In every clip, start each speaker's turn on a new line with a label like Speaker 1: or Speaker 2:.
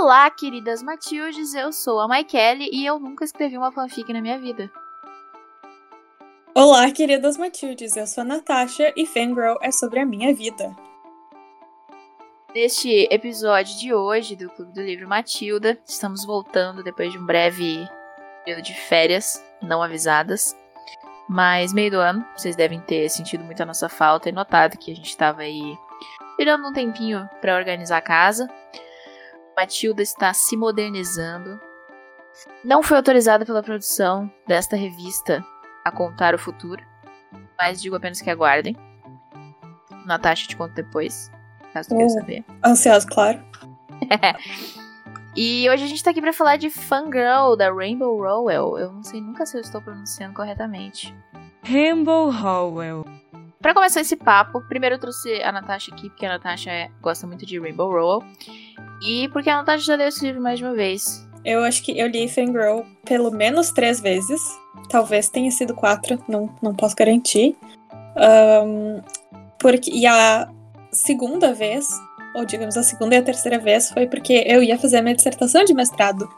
Speaker 1: Olá, queridas Matildes, eu sou a Maikele e eu nunca escrevi uma fanfic na minha vida.
Speaker 2: Olá, queridas Matildes, eu sou a Natasha e Fangirl é sobre a minha vida.
Speaker 1: Neste episódio de hoje do Clube do Livro Matilda, estamos voltando depois de um breve período de férias não avisadas. Mas meio do ano, vocês devem ter sentido muito a nossa falta e notado que a gente estava aí tirando um tempinho para organizar a casa. Matilda está se modernizando. Não foi autorizada pela produção desta revista a contar o futuro, mas digo apenas que aguardem. Natasha te conta depois, caso tu queira saber.
Speaker 2: Ansioso, claro.
Speaker 1: e hoje a gente tá aqui para falar de Fangirl, da Rainbow Rowell. Eu não sei nunca se eu estou pronunciando corretamente.
Speaker 3: Rainbow Rowell.
Speaker 1: Para começar esse papo, primeiro eu trouxe a Natasha aqui, porque a Natasha é, gosta muito de Rainbow Rowell. E porque a Natasha já leu esse livro mais de uma vez.
Speaker 2: Eu acho que eu li Fangirl pelo menos três vezes. Talvez tenha sido quatro, não, não posso garantir. Um, porque, e a segunda vez, ou digamos a segunda e a terceira vez, foi porque eu ia fazer a minha dissertação de mestrado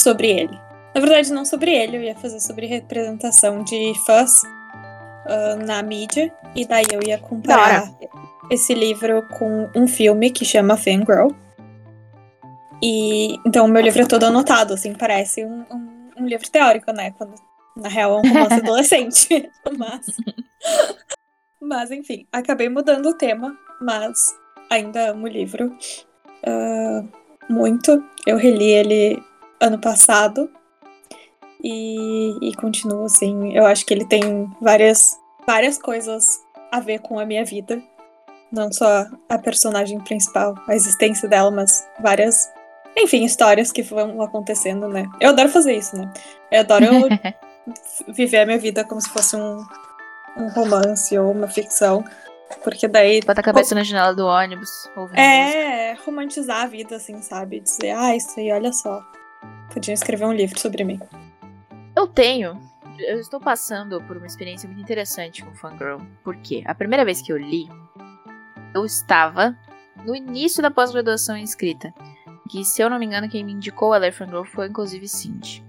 Speaker 2: sobre ele. Na verdade, não sobre ele, eu ia fazer sobre representação de fãs uh, na mídia. E daí eu ia comparar esse livro com um filme que chama Fangirl. E então o meu livro é todo anotado, assim, parece um, um, um livro teórico, né? Quando na real é um romance adolescente. mas, mas, enfim, acabei mudando o tema, mas ainda amo o livro uh, muito. Eu reli ele ano passado e, e continuo assim. Eu acho que ele tem várias, várias coisas a ver com a minha vida. Não só a personagem principal, a existência dela, mas várias enfim, histórias que vão acontecendo, né? Eu adoro fazer isso, né? Eu adoro viver a minha vida como se fosse um, um romance ou uma ficção. Porque daí.
Speaker 1: Bota a cabeça na janela do ônibus.
Speaker 2: É, música. romantizar a vida, assim, sabe? Dizer, ah, isso aí, olha só. Podiam escrever um livro sobre mim.
Speaker 1: Eu tenho. Eu estou passando por uma experiência muito interessante com Fangirl. Por quê? A primeira vez que eu li, eu estava no início da pós-graduação em escrita que, se eu não me engano, quem me indicou a ler Fangirl foi inclusive Cindy.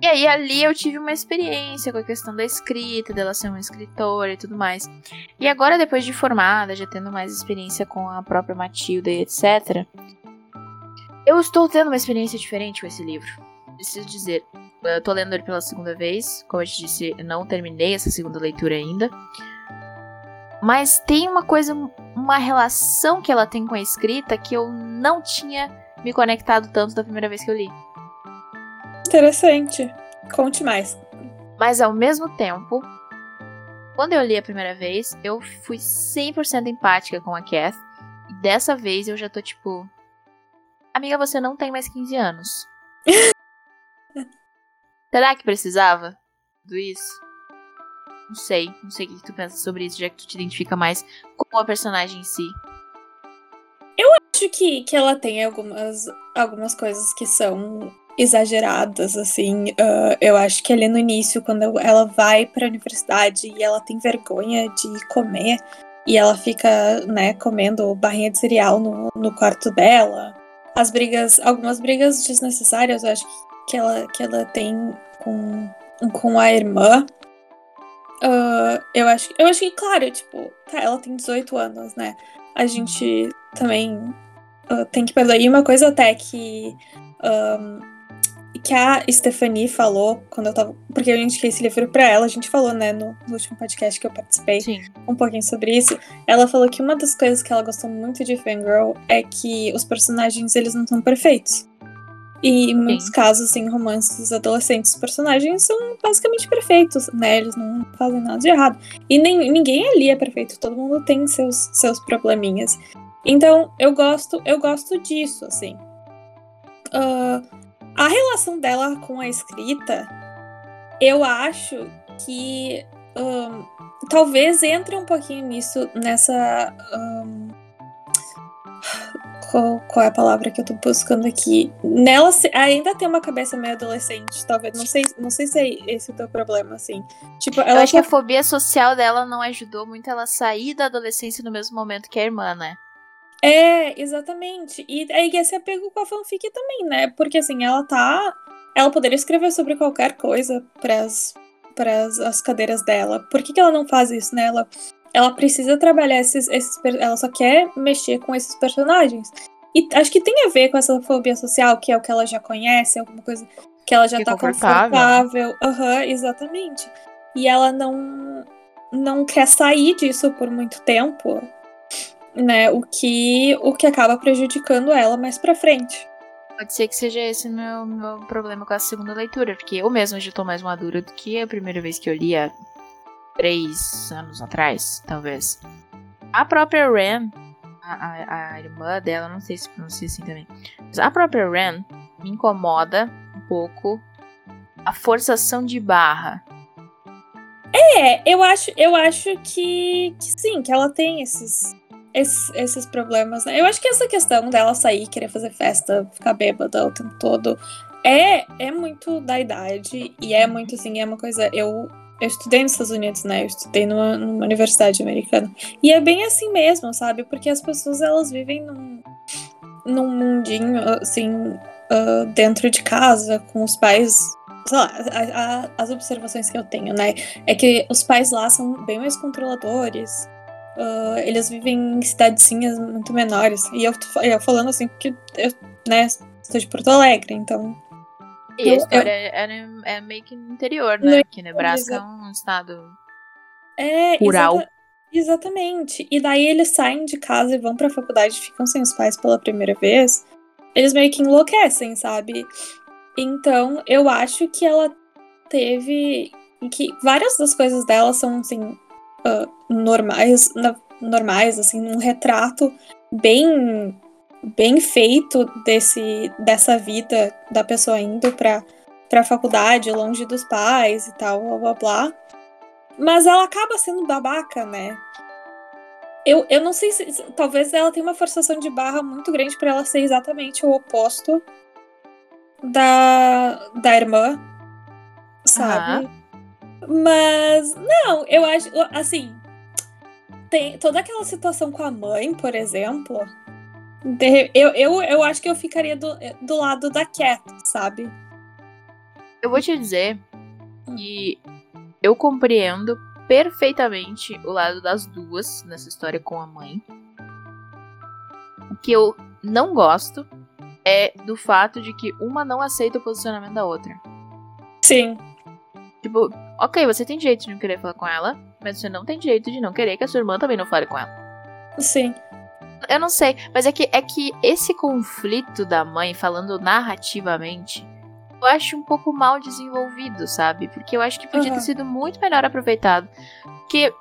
Speaker 1: E aí ali eu tive uma experiência com a questão da escrita, dela ser uma escritora e tudo mais. E agora, depois de formada, já tendo mais experiência com a própria Matilda e etc., eu estou tendo uma experiência diferente com esse livro. Preciso dizer, eu tô lendo ele pela segunda vez. Como eu te disse, não terminei essa segunda leitura ainda. Mas tem uma coisa, uma relação que ela tem com a escrita que eu não tinha me conectado tanto da primeira vez que eu li.
Speaker 2: Interessante. Conte mais.
Speaker 1: Mas ao mesmo tempo, quando eu li a primeira vez, eu fui 100% empática com a Kath. E dessa vez eu já tô tipo. Amiga, você não tem mais 15 anos. Será que precisava tudo isso? Não sei, não sei o que tu pensa sobre isso, já que tu te identifica mais com a personagem em si
Speaker 2: que, que ela tem algumas, algumas coisas que são exageradas, assim. Uh, eu acho que ali no início, quando ela vai pra universidade e ela tem vergonha de comer, e ela fica, né, comendo barrinha de cereal no, no quarto dela. As brigas, algumas brigas desnecessárias, eu acho que ela, que ela tem com, com a irmã. Uh, eu, acho, eu acho que, claro, tipo, tá, ela tem 18 anos, né? A gente também uh, tem que perdoar. E uma coisa até que. Um, que a Stephanie falou quando eu tava. Porque eu indiquei esse livro pra ela, a gente falou, né, no, no último podcast que eu participei
Speaker 1: Sim.
Speaker 2: um pouquinho sobre isso. Ela falou que uma das coisas que ela gostou muito de Fangirl é que os personagens eles não são perfeitos. E em muitos
Speaker 1: Sim.
Speaker 2: casos, em romances adolescentes, os personagens são basicamente perfeitos, né? Eles não fazem nada de errado. E nem, ninguém ali é perfeito, todo mundo tem seus, seus probleminhas. Então, eu gosto, eu gosto disso, assim. Uh, a relação dela com a escrita, eu acho que um, talvez entre um pouquinho nisso, nessa. Um, qual, qual, é a palavra que eu tô buscando aqui? Nela ainda tem uma cabeça meio adolescente, talvez. Não sei, não sei se é esse o teu problema, assim. Tipo,
Speaker 1: eu acho tá... que a fobia social dela não ajudou muito ela a sair da adolescência no mesmo momento que a irmã, né?
Speaker 2: É, exatamente. E aí esse apego com a fanfic também, né? Porque assim, ela tá. Ela poderia escrever sobre qualquer coisa pras, pras as cadeiras dela. Por que, que ela não faz isso, né? Ela, ela precisa trabalhar esses, esses. Ela só quer mexer com esses personagens. E acho que tem a ver com essa fobia social, que é o que ela já conhece, alguma coisa que ela já
Speaker 1: Que
Speaker 2: tá
Speaker 1: confortável.
Speaker 2: Aham, exatamente. E ela não, não quer sair disso por muito tempo, né? O que, o que acaba prejudicando ela mais pra frente.
Speaker 1: Pode ser que seja esse o meu, meu problema com a segunda leitura, porque eu mesma já tô mais madura do que a primeira vez que eu li há três anos atrás, talvez. A própria Ren, a, a, a irmã dela, não sei se pronuncia assim também, mas a própria Ren me incomoda um pouco a forçação de barra.
Speaker 2: É, eu acho, eu acho que, que sim, que ela tem esses, esses, esses problemas, né? Eu acho que essa questão dela sair, querer fazer festa, ficar bêbada o tempo todo, é, é muito da idade. E é muito assim, é uma coisa. Eu, eu estudei nos Estados Unidos, né? Eu estudei numa, numa universidade americana. E é bem assim mesmo, sabe? Porque as pessoas elas vivem num, num mundinho, assim, ah, dentro de casa, com os pais. Sei lá, a- a- as observações que eu tenho, né? É que os pais lá são bem mais controladores. Ah, eles vivem em cidadezinhas muito menores. E eu tô eu falando assim, porque eu, né, sou de Porto Alegre, então.
Speaker 1: E
Speaker 2: Eu-
Speaker 1: a história é, é meio que no interior, né?
Speaker 2: No
Speaker 1: Porque Nebraska é um estado.
Speaker 2: É,
Speaker 1: Rural.
Speaker 2: exata- exatamente. E daí eles saem de casa e vão pra faculdade, ficam sem os pais pela primeira vez. Eles meio que enlouquecem, sabe? Então, eu acho que ela teve. que várias das coisas dela são, assim, ah, normais, na- normais, assim, um retrato bem bem feito desse dessa vida da pessoa indo pra, pra faculdade, longe dos pais e tal, blá blá blá. Mas ela acaba sendo babaca, né? Eu, eu não sei se. Talvez ela tenha uma forçação de barra muito grande pra ela ser exatamente o oposto da, da irmã, sabe? Mas, não, eu acho. Assim. Tem toda aquela situação com a mãe, por exemplo. de- eu, eu, eu acho que eu ficaria do, do lado da Cat, sabe?
Speaker 1: Eu vou te dizer que eu compreendo perfeitamente o lado das duas nessa história com a mãe. O que eu não gosto é do fato de que uma não aceita o posicionamento da outra.
Speaker 2: Sim.
Speaker 1: Tipo, ok, você tem direito de não querer falar com ela, mas você não tem direito de não querer que a sua irmã também não fale com ela.
Speaker 2: Sim.
Speaker 1: Eu não sei, mas é que, é que esse conflito da mãe, falando narrativamente, eu acho um pouco mal desenvolvido, sabe? Porque eu acho que podia
Speaker 2: Aham.
Speaker 1: ter sido muito melhor aproveitado. Porque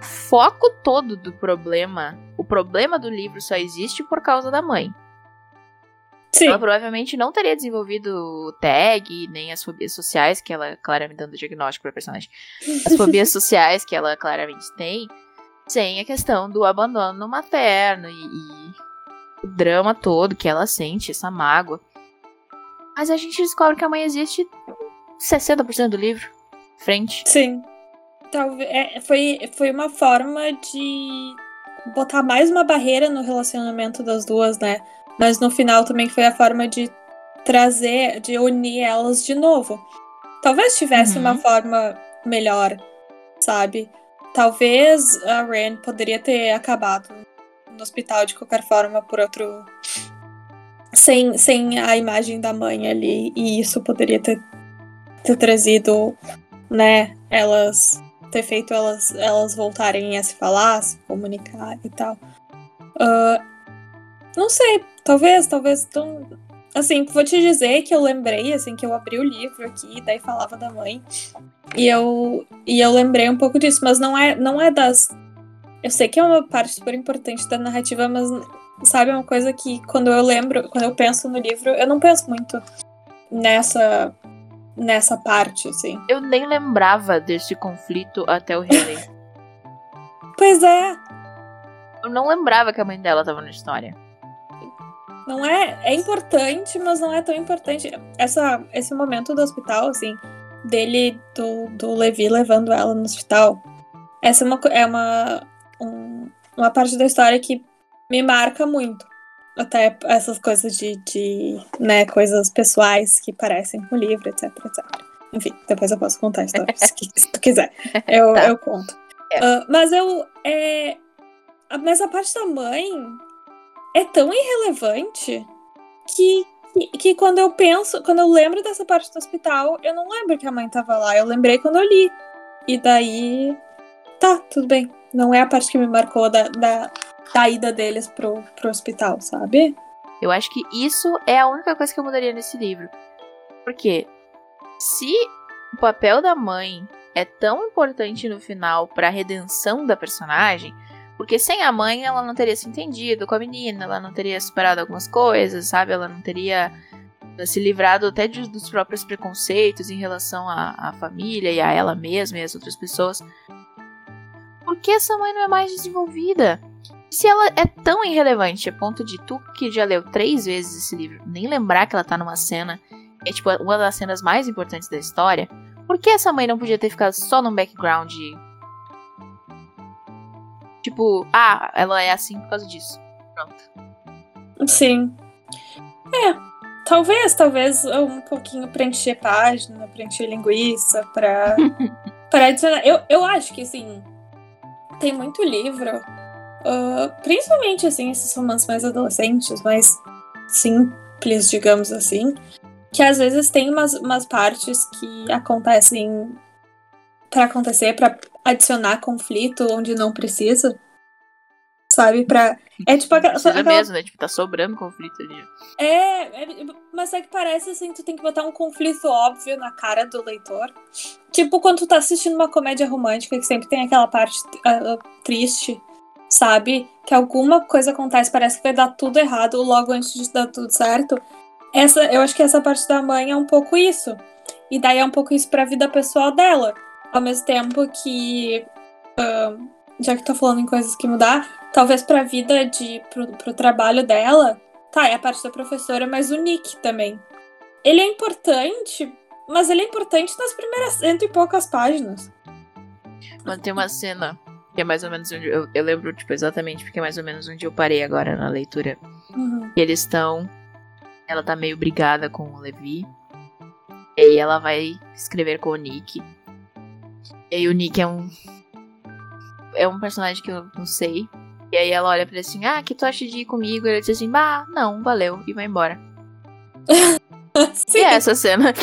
Speaker 1: o foco todo do problema, o problema do livro só existe por causa da mãe.
Speaker 2: Sim.
Speaker 1: Ela provavelmente não teria desenvolvido o tag, nem as fobias sociais, que ela claramente dando diagnóstico pra personagem. As fobias sociais que ela claramente tem, sem a questão do abandono materno e, e o drama todo que ela sente, essa mágoa. Mas a gente descobre que a mãe existe 60% do livro. Frente.
Speaker 2: Sim. Talvez, é, foi, foi uma forma de botar mais uma barreira no relacionamento das duas, né? Mas no final também foi a forma de trazer, de unir elas de novo. Talvez tivesse
Speaker 1: Uhum.
Speaker 2: uma forma melhor, sabe? Talvez a Ren poderia ter acabado no hospital de qualquer forma por outro. Sem, sem a imagem da mãe ali. E isso poderia ter, ter trazido, né? Elas. Ter feito elas, elas voltarem a se falar, a se comunicar e tal. Ah, não sei, talvez, talvez. Tão... Assim, vou te dizer que eu lembrei, assim, que eu abri o livro aqui, e daí falava da mãe. E eu, e eu lembrei um pouco disso, mas não é, não é das. Eu sei que é uma parte super importante da narrativa, mas sabe, é uma coisa que quando eu lembro, quando eu penso no livro, eu não penso muito nessa nessa parte, assim.
Speaker 1: Eu nem lembrava desse conflito até o reler.
Speaker 2: Pois é,
Speaker 1: Eu não lembrava que a mãe dela tava na história.
Speaker 2: Não é, é importante, mas não é tão importante. Essa, esse momento do hospital, assim, dele, do, do Levi levando ela no hospital, essa é uma, é uma, um- uma parte da história que me marca muito. Até essas coisas de, de né, coisas pessoais que parecem com o livro, etc, etc. Enfim, depois eu posso contar a história, se, tu quiser. Eu,
Speaker 1: Tá.
Speaker 2: eu conto.
Speaker 1: É.
Speaker 2: Ah, mas eu. É, mas a parte da mãe é tão irrelevante que, que, que quando eu penso, quando eu lembro dessa parte do hospital, eu não lembro que a mãe tava lá. Eu lembrei quando eu li. E daí. Tá, tudo bem. Não é a parte que me marcou da, da, da ida deles pro, pro hospital, sabe?
Speaker 1: Eu acho que isso é a única coisa que eu mudaria nesse livro. Porque se o papel da mãe é tão importante no final pra redenção da personagem, porque sem a mãe ela não teria se entendido com a menina, ela não teria superado algumas coisas, sabe? Ela não teria se livrado até de- dos próprios preconceitos em relação à, à família e a ela mesma e às outras pessoas. Por que essa mãe não é mais desenvolvida? Se ela é tão irrelevante a ponto de tu que já leu três vezes esse livro nem lembrar que ela tá numa cena, é tipo uma das cenas mais importantes da história, por que essa mãe não podia ter ficado só num background? Tipo, ah, ela é assim por causa disso. Pronto.
Speaker 2: Sim. É. Talvez, talvez um pouquinho preencher página, preencher linguiça, pra, pra adicionar. Eu, eu acho que, assim, tem muito livro, ah, principalmente, assim, esses romances mais adolescentes, mais simples, digamos assim, que às vezes tem umas, umas partes que acontecem pra acontecer, pra adicionar conflito onde não precisa. Sabe? Pra. É tipo aquela.
Speaker 1: Precisa
Speaker 2: aquela-
Speaker 1: mesmo, né? Tipo, tá sobrando conflito ali.
Speaker 2: é, é, mas é que parece assim, tu tem que botar um conflito óbvio na cara do leitor. Tipo, quando tu tá assistindo uma comédia romântica, que sempre tem aquela parte ah, triste, sabe? Que alguma coisa acontece, parece que vai dar tudo errado logo antes de dar tudo certo. Essa, eu acho que essa parte da mãe é um pouco isso. E daí é um pouco isso pra vida pessoal dela. Ao mesmo tempo que. ah, já que tô falando em coisas que mudar, talvez pra vida de. pro, pro trabalho dela, Tá, é a parte da professora, mas o Nick também. Ele é importante, mas ele é importante nas primeiras cento e poucas páginas.
Speaker 1: Mas tem uma cena que é mais ou menos onde eu, eu lembro, tipo, exatamente porque é mais ou menos onde eu parei agora na leitura.
Speaker 2: Uhum.
Speaker 1: Eles estão. Ela tá meio brigada com o Levi. E aí ela vai escrever com o Nick. E aí o Nick é um. É um personagem que eu não sei. E aí ela olha pra ele assim, ah, que tu acha de ir comigo? E ele diz assim, bah, não, valeu, e vai embora.
Speaker 2: Sim.
Speaker 1: E é essa cena.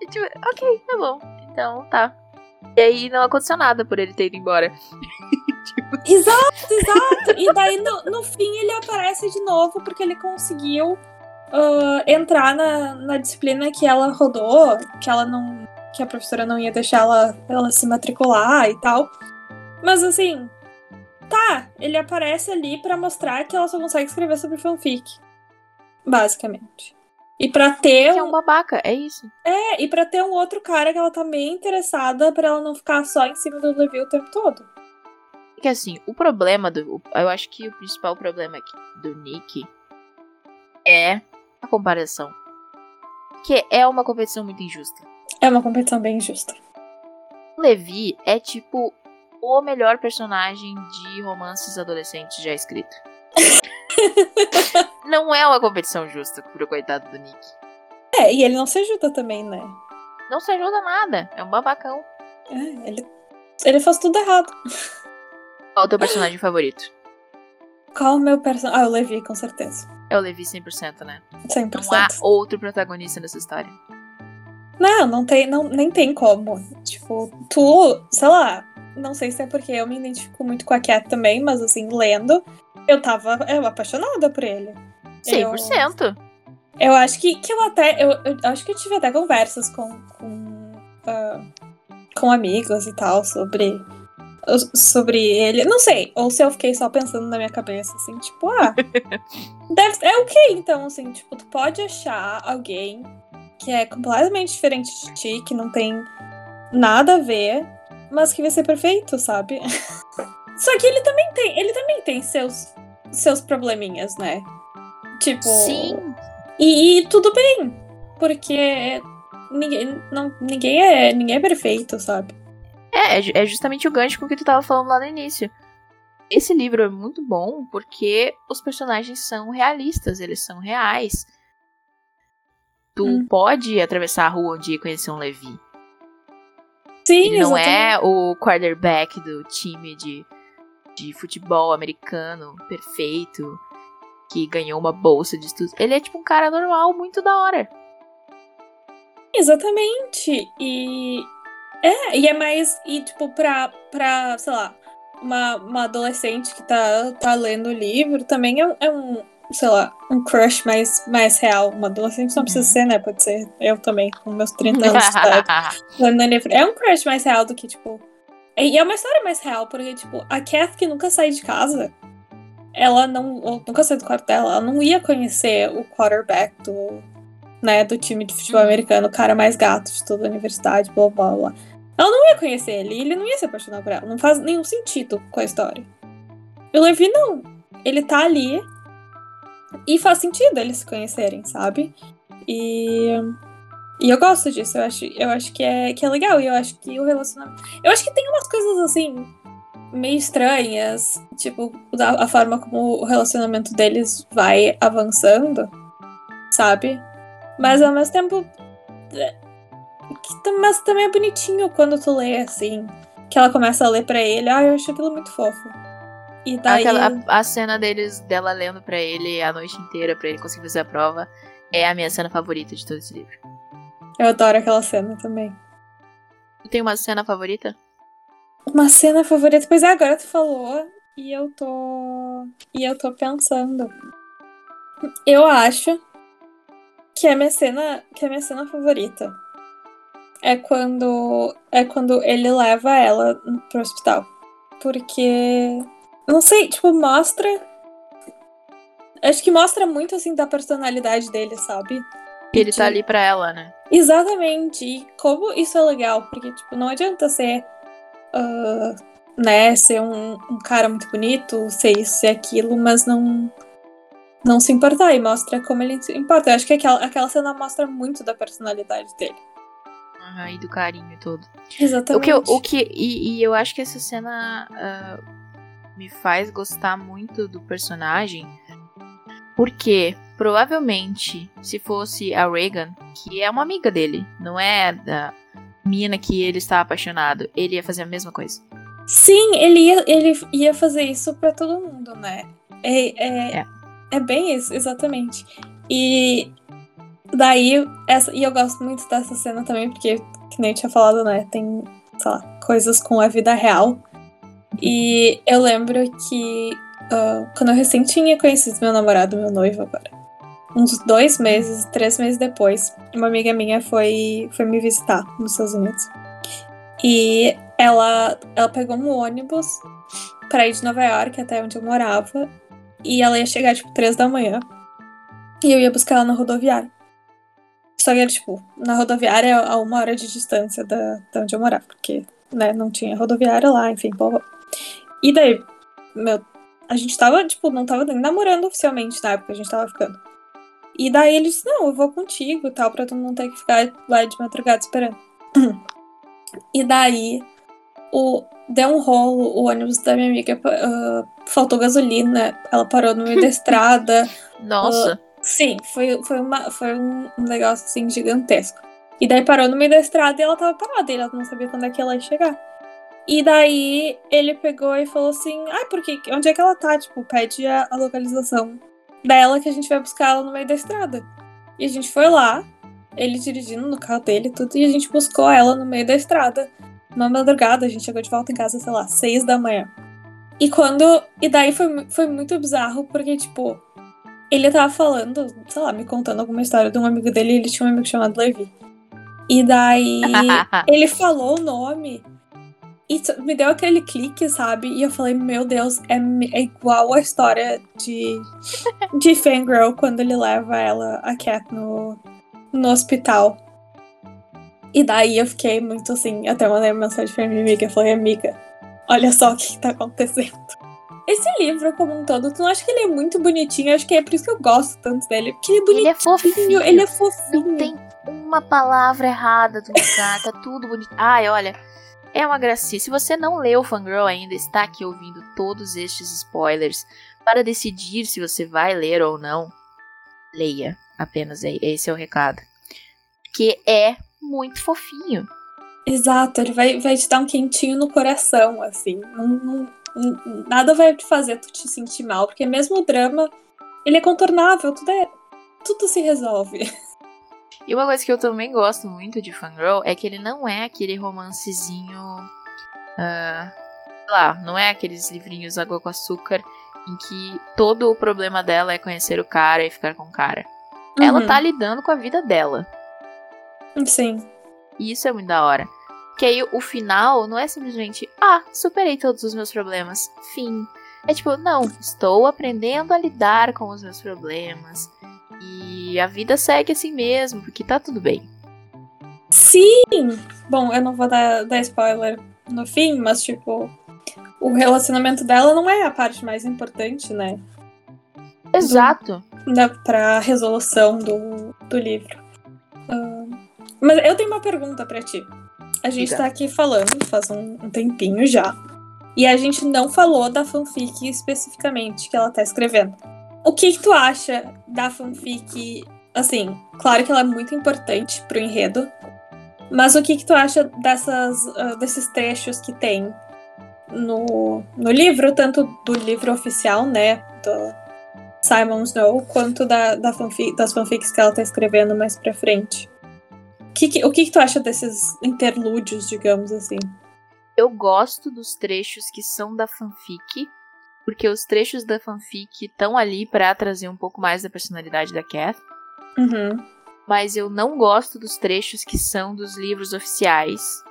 Speaker 1: E tipo, ok, tá bom. Então tá. E aí não aconteceu nada por ele ter ido embora.
Speaker 2: Exato, exato. E daí no, no fim ele aparece de novo porque ele conseguiu ah, entrar na, na disciplina que ela rodou, que ela não. Que a professora não ia deixar ela, ela se matricular e tal. Mas assim, tá, ele aparece ali pra mostrar que ela só consegue escrever sobre fanfic. Basicamente. E pra ter
Speaker 1: Que é um, babaca, é isso.
Speaker 2: é, e pra ter um outro cara que ela tá meio interessada pra ela não ficar só em cima do Levi o tempo todo.
Speaker 1: Porque assim, o problema do. Eu acho que o principal problema aqui do Nick é a comparação. Que é uma competição muito injusta.
Speaker 2: É uma competição bem injusta.
Speaker 1: O Levi é tipo o melhor personagem de romances adolescentes já escrito. Não é uma competição justa pro coitado do Nick.
Speaker 2: É, e ele não se ajuda também, né?
Speaker 1: Não se ajuda nada. É um babacão.
Speaker 2: É, ele, ele faz tudo errado.
Speaker 1: Qual o teu personagem favorito?
Speaker 2: Qual o meu personagem? Ah, o Levi, com certeza.
Speaker 1: É o Levi 100%, né?
Speaker 2: 100%.
Speaker 1: Não há outro protagonista nessa história.
Speaker 2: Não, não tem, não, nem tem como. Tipo, tu, sei lá, não sei se é porque eu me identifico muito com a Cat também, mas assim, lendo, eu tava eu, apaixonada por ele.
Speaker 1: 100%.
Speaker 2: Eu acho que, que eu até. Eu, eu acho que eu tive até conversas com. com, ah, com amigos e tal sobre. Sobre ele. Não sei. Ou se eu fiquei só pensando na minha cabeça, assim, tipo, ah. deve, é ok, então, assim, tipo, tu pode achar alguém que é completamente diferente de ti, que não tem nada a ver, mas que vai ser perfeito, sabe? Só que ele também tem. Ele também tem seus, seus probleminhas, né? Tipo.
Speaker 1: Sim.
Speaker 2: E, e tudo bem, porque ninguém, não, ninguém, é, ninguém é perfeito, sabe?
Speaker 1: É, é é justamente o gancho com que tu tava falando lá no início. esse livro é muito bom porque os personagens são realistas, eles são reais. Tu
Speaker 2: Hum.
Speaker 1: pode atravessar a rua um dia e conhecer um Levi.
Speaker 2: Sim,
Speaker 1: Ele não
Speaker 2: exatamente.
Speaker 1: é o quarterback do time de, de futebol americano perfeito que ganhou uma bolsa de estudos. Ele é tipo um cara normal, muito da hora.
Speaker 2: Exatamente. E é, e é mais. E, tipo, pra, pra sei lá, uma, uma adolescente que tá, tá lendo o livro também é, é um, sei lá, um crush mais, mais real. Uma adolescente não precisa
Speaker 1: Uhum.
Speaker 2: ser, né? Pode ser eu também, com meus 30 anos de idade. É um crush mais real do que, tipo. E é uma história mais real, porque, tipo, a Kath que nunca sai de casa, ela não. Nunca saiu do quarto dela, ela não ia conhecer o quarterback do. Né, do time de futebol
Speaker 1: Uhum.
Speaker 2: americano, o cara mais gato de toda a universidade, blá blá blá. Ela não ia conhecer ele, ele não ia se apaixonar por ela. Não faz nenhum sentido com a história. E o Levi não. Ele tá ali e faz sentido eles se conhecerem, sabe? E. E eu gosto disso, eu acho, eu acho que, é, que é legal. E eu acho que o relacionamento. Eu acho que tem umas coisas assim, meio estranhas. Tipo, da, a forma como o relacionamento deles vai avançando, sabe? Mas ao mesmo tempo. é, que mas também é bonitinho quando tu lê assim. Que ela começa a ler pra ele. Ah, eu acho aquilo muito fofo. E daí.
Speaker 1: Aquela, a, a cena deles, dela lendo pra ele a noite inteira pra ele conseguir fazer a prova, é a minha cena favorita de todo esse livro.
Speaker 2: Eu adoro aquela cena também.
Speaker 1: Tu tem uma cena favorita?
Speaker 2: Uma cena favorita. Pois é, agora tu falou e eu tô. E eu tô pensando. Eu acho que a minha cena. Que a minha cena favorita é quando. É quando ele leva ela pro hospital. Porque. Não sei, tipo, mostra. Acho que mostra muito assim da personalidade dele, sabe?
Speaker 1: Que ele
Speaker 2: De-
Speaker 1: tá ali pra ela, né?
Speaker 2: Exatamente. E como isso é legal, porque, tipo, não adianta ser. ah, né, ser um, um cara muito bonito, ser isso, ser aquilo, mas não. Não se importar e mostra como ele se importa. Eu acho que aquela, aquela cena mostra muito da personalidade dele.
Speaker 1: Aham, e do carinho todo.
Speaker 2: Exatamente.
Speaker 1: O que, eu- o que e, e eu acho que essa cena ah, me faz gostar muito do personagem, porque provavelmente se fosse a Reagan, que é uma amiga dele, não é da mina que ele está apaixonado, ele ia fazer a mesma coisa.
Speaker 2: Sim, ele ia, ele ia fazer isso pra todo mundo, né? É, é,
Speaker 1: É.
Speaker 2: é bem isso, exatamente. E daí, essa, e eu gosto muito dessa cena também, porque, que nem eu tinha falado, né? Tem, sei lá, coisas com a vida real. E eu lembro que ah, quando eu recém tinha conhecido meu namorado, meu noivo agora, uns dois meses, três meses depois, uma amiga minha foi, foi me visitar nos Estados Unidos. E ela, ela pegou um ônibus pra ir de Nova York até onde eu morava. E ela ia chegar, tipo, três da manhã. E eu ia buscar ela na rodoviária. Só que era, tipo, na rodoviária a uma hora de distância da, da onde eu morava. Porque, né, não tinha rodoviária lá, enfim, blá, blá. E daí, meu, a gente tava, tipo, não tava nem namorando oficialmente na época, a gente tava ficando. E daí ele disse, não, eu vou contigo e tal, pra tu não ter que ficar lá de madrugada esperando. E daí, o, deu um rolo, o ônibus da minha amiga ah, faltou gasolina, ela parou no meio da estrada.
Speaker 1: Nossa,
Speaker 2: Sim, foi, foi, uma, foi um um negócio assim gigantesco. E daí parou no meio da estrada e ela tava parada, e ela não sabia quando é que ela ia chegar. E daí ele pegou e falou assim: Ai, por que? Onde é que ela tá? Tipo, pede a, a localização dela que a gente vai buscar ela no meio da estrada. E a gente foi lá, ele dirigindo no carro dele e tudo, e a gente buscou ela no meio da estrada. Uma madrugada, a gente chegou de volta em casa, sei lá, seis da manhã. E quando. E daí foi, foi muito bizarro, porque, tipo, ele tava falando, sei lá, me contando alguma história de um amigo dele, e ele tinha um amigo chamado Levi. E daí ele falou o nome e me deu aquele clique, sabe? E eu falei, meu Deus, é, é igual a história de, de Fangirl quando ele leva ela, a Cat, no, no hospital. E daí eu fiquei muito assim, até mandei uma mensagem pra minha amiga, eu falei, amiga, olha só o que que tá acontecendo. Esse livro, como um todo, tu não acha que ele é muito bonitinho? Eu acho que é por isso que eu gosto tanto dele. Porque ele é bonitinho,
Speaker 1: Ele é fofinho.
Speaker 2: ele é fofinho.
Speaker 1: Não tem uma palavra errada do lugar, tá tudo bonito. Ai, olha, é uma gracinha. Se você não leu Fangirl ainda, está aqui ouvindo todos estes spoilers para decidir se você vai ler ou não, leia. Apenas esse é o recado. Porque é muito fofinho.
Speaker 2: Exato, ele vai, vai te dar um quentinho no coração, assim. Não, não, nada vai te fazer tu te sentir mal, porque mesmo o drama, ele é contornável, tudo, é, tudo se resolve.
Speaker 1: E uma coisa que eu também gosto muito de Fangirl é que ele não é aquele romancezinho. Uh, sei lá, não é aqueles livrinhos água com açúcar em que todo o problema dela é conhecer o cara e ficar com o cara. Uhum. Ela tá lidando com a vida dela.
Speaker 2: Sim.
Speaker 1: E isso é muito da hora. Que aí o final não é simplesmente, ah, superei todos os meus problemas. Fim. É tipo, não, estou aprendendo a lidar com os meus problemas. E a vida segue assim mesmo, porque tá tudo bem.
Speaker 2: Sim! Bom, eu não vou dar, dar spoiler no fim, mas tipo, o relacionamento dela não é a parte mais importante, né?
Speaker 1: Exato.
Speaker 2: Do, da, pra resolução do, do livro. Uh, mas eu tenho uma pergunta para ti. A gente Diga. tá aqui falando faz um, um tempinho já. E a gente não falou da fanfic especificamente que ela tá escrevendo. O que, que tu acha da fanfic? Assim, claro que ela é muito importante pro enredo, mas o que, que tu acha dessas, uh, desses trechos que tem no, no livro, tanto do livro oficial, né, do Simon Snow, quanto da, da fanfic, das fanfics que ela tá escrevendo mais pra frente? Que que, o que, que tu acha desses interlúdios, digamos assim?
Speaker 1: Eu gosto dos trechos que são da fanfic, porque os trechos da fanfic estão ali para trazer um pouco mais da personalidade da Kath.
Speaker 2: Uhum.
Speaker 1: Mas eu não gosto dos trechos que são dos livros oficiais.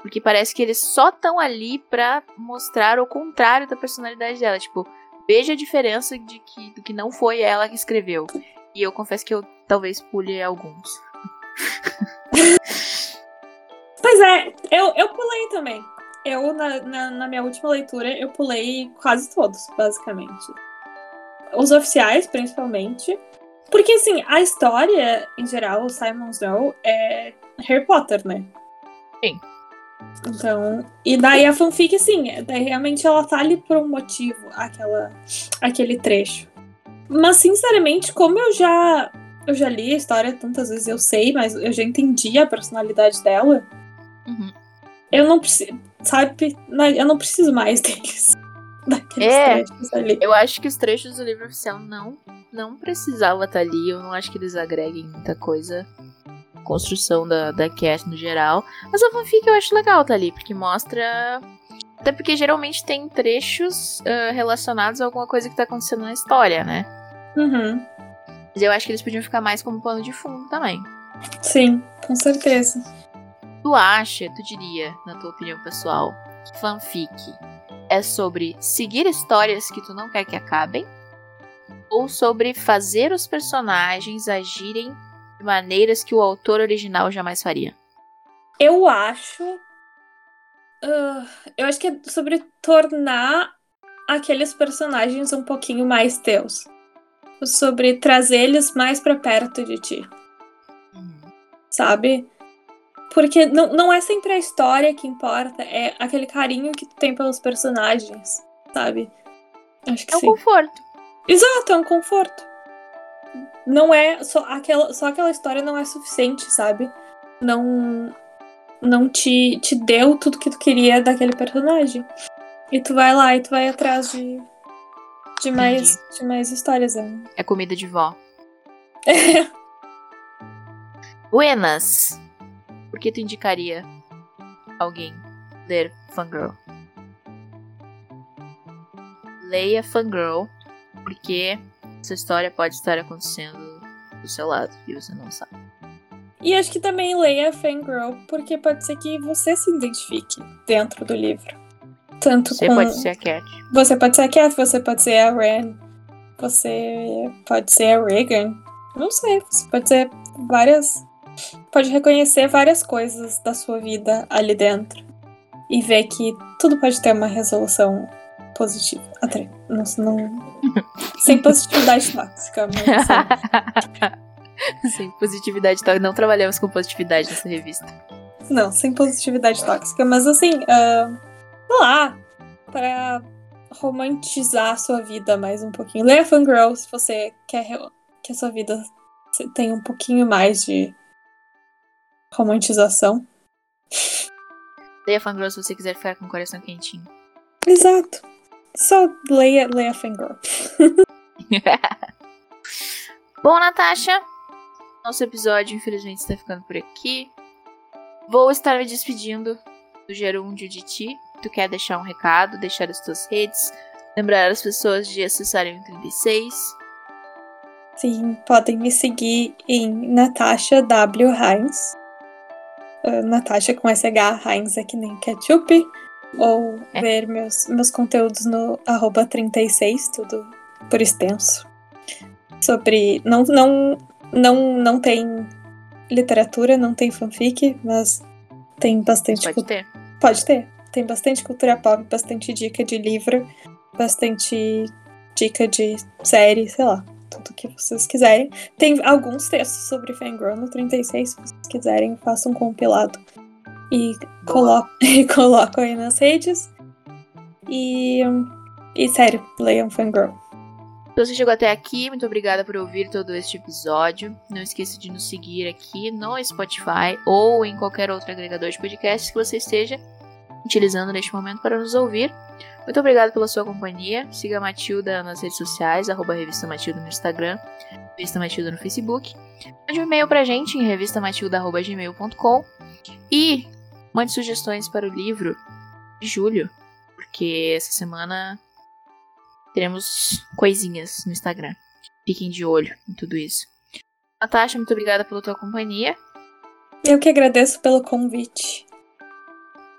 Speaker 1: Porque parece que eles só estão ali pra mostrar o contrário da personalidade dela. Tipo, veja a diferença de que, do que não foi ela que escreveu. E eu confesso que eu talvez pule alguns.
Speaker 2: pois é, eu, eu pulei também. Eu, na, na, na, minha última leitura, eu pulei quase todos, basicamente. Os oficiais, principalmente. Porque, assim, a história, em geral, o Simon Snow é Harry Potter, né?
Speaker 1: Sim.
Speaker 2: Então, e daí a fanfic, assim, daí realmente ela tá ali por um motivo, aquela, aquele trecho. Mas, sinceramente, como eu já, eu já li a história tantas vezes, eu sei, mas eu já entendi a personalidade dela.
Speaker 1: Uhum.
Speaker 2: Eu não preciso sabe? Eu não preciso mais deles. Daqueles é, trechos ali.
Speaker 1: Eu acho que os trechos do livro oficial não, não precisava estar ali. Eu não acho que eles agreguem muita coisa. Construção da, da cast no geral. Mas a fanfic eu acho legal estar ali, porque mostra. Até porque geralmente tem trechos uh, relacionados a alguma coisa que tá acontecendo na história, né?
Speaker 2: Uhum.
Speaker 1: Mas eu acho que eles podiam ficar mais como pano de fundo também.
Speaker 2: Sim, com certeza.
Speaker 1: Tu acha, tu diria, na tua opinião pessoal, que fanfic é sobre seguir histórias que tu não quer que acabem? Ou sobre fazer os personagens agirem de maneiras que o autor original jamais faria?
Speaker 2: Eu acho. Uh, eu acho que é sobre tornar aqueles personagens um pouquinho mais teus. Sobre trazer eles mais para perto de ti. Uhum. Sabe? Porque não, não é sempre a história que importa, é aquele carinho que tu tem pelos personagens, sabe? Acho que
Speaker 1: é
Speaker 2: sim.
Speaker 1: um conforto.
Speaker 2: Exato, é um conforto. Não é só aquela, só aquela história não é suficiente, sabe? Não não te, te deu tudo que tu queria daquele personagem. E tu vai lá e tu vai atrás de de mais de mais histórias. Né?
Speaker 1: É comida de vó. Buenas que tu indicaria alguém ler Fangirl? Leia Fangirl, porque essa história pode estar acontecendo do seu lado e você não sabe.
Speaker 2: E acho que também leia Fangirl, porque pode ser que você se identifique dentro do livro. Tanto
Speaker 1: você
Speaker 2: com...
Speaker 1: pode ser a Cat.
Speaker 2: Você pode ser a Cat, você pode ser a Ren, você pode ser a Regan. Não sei, você pode ser várias pode reconhecer várias coisas da sua vida ali dentro e ver que tudo pode ter uma resolução positiva. Até, não, não, sem positividade tóxica, mas
Speaker 1: sem... sem positividade tóxica. Não trabalhamos com positividade nessa revista.
Speaker 2: Não, sem positividade tóxica, mas assim, uh, sei lá, para romantizar a sua vida mais um pouquinho. Leia Fangirl se você quer que a sua vida tenha um pouquinho mais de romantização.
Speaker 1: Leia Fangirl se você quiser ficar com o coração quentinho.
Speaker 2: Exato. Só leia, leia Fangirl.
Speaker 1: Bom, Natasha, nosso episódio infelizmente está ficando por aqui. Vou estar me despedindo do Gerúndio de ti. Tu quer deixar um recado, deixar as tuas redes, lembrar as pessoas de acessarem o 36.
Speaker 2: Sim, podem me seguir em Natasha W. Heinz. Uh, Natasha com SH, Heinz é que nem ketchup. Ou é. ver meus, meus conteúdos no arroba 36, tudo por extenso. Sobre. Não, não, não, não tem literatura, não tem fanfic, mas tem bastante.
Speaker 1: Pode ter.
Speaker 2: Pode ter. Tem bastante cultura pop, bastante dica de livro, bastante dica de série, sei lá, tudo que vocês quiserem. Tem alguns textos sobre Fangirl no 36, se vocês quiserem, façam um compilado e coloco, e coloco aí nas redes. E, e sério, leiam Fangirl.
Speaker 1: Se você chegou até aqui, muito obrigada por ouvir todo este episódio. Não esqueça de nos seguir aqui no Spotify ou em qualquer outro agregador de podcasts que você esteja utilizando neste momento para nos ouvir. Muito obrigada pela sua companhia. Siga a Matilda nas redes sociais, arroba Revista Matilda no Instagram, Revista Matilda no Facebook. Mande um e-mail pra gente em revistamatilda.gmail.com e mande sugestões para o livro de julho, porque essa semana teremos coisinhas no Instagram. Fiquem de olho em tudo isso. Natasha, muito obrigada pela tua companhia.
Speaker 2: Eu que agradeço pelo convite.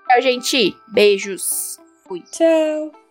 Speaker 1: Tchau, gente. Beijos. Fui.
Speaker 2: Tchau.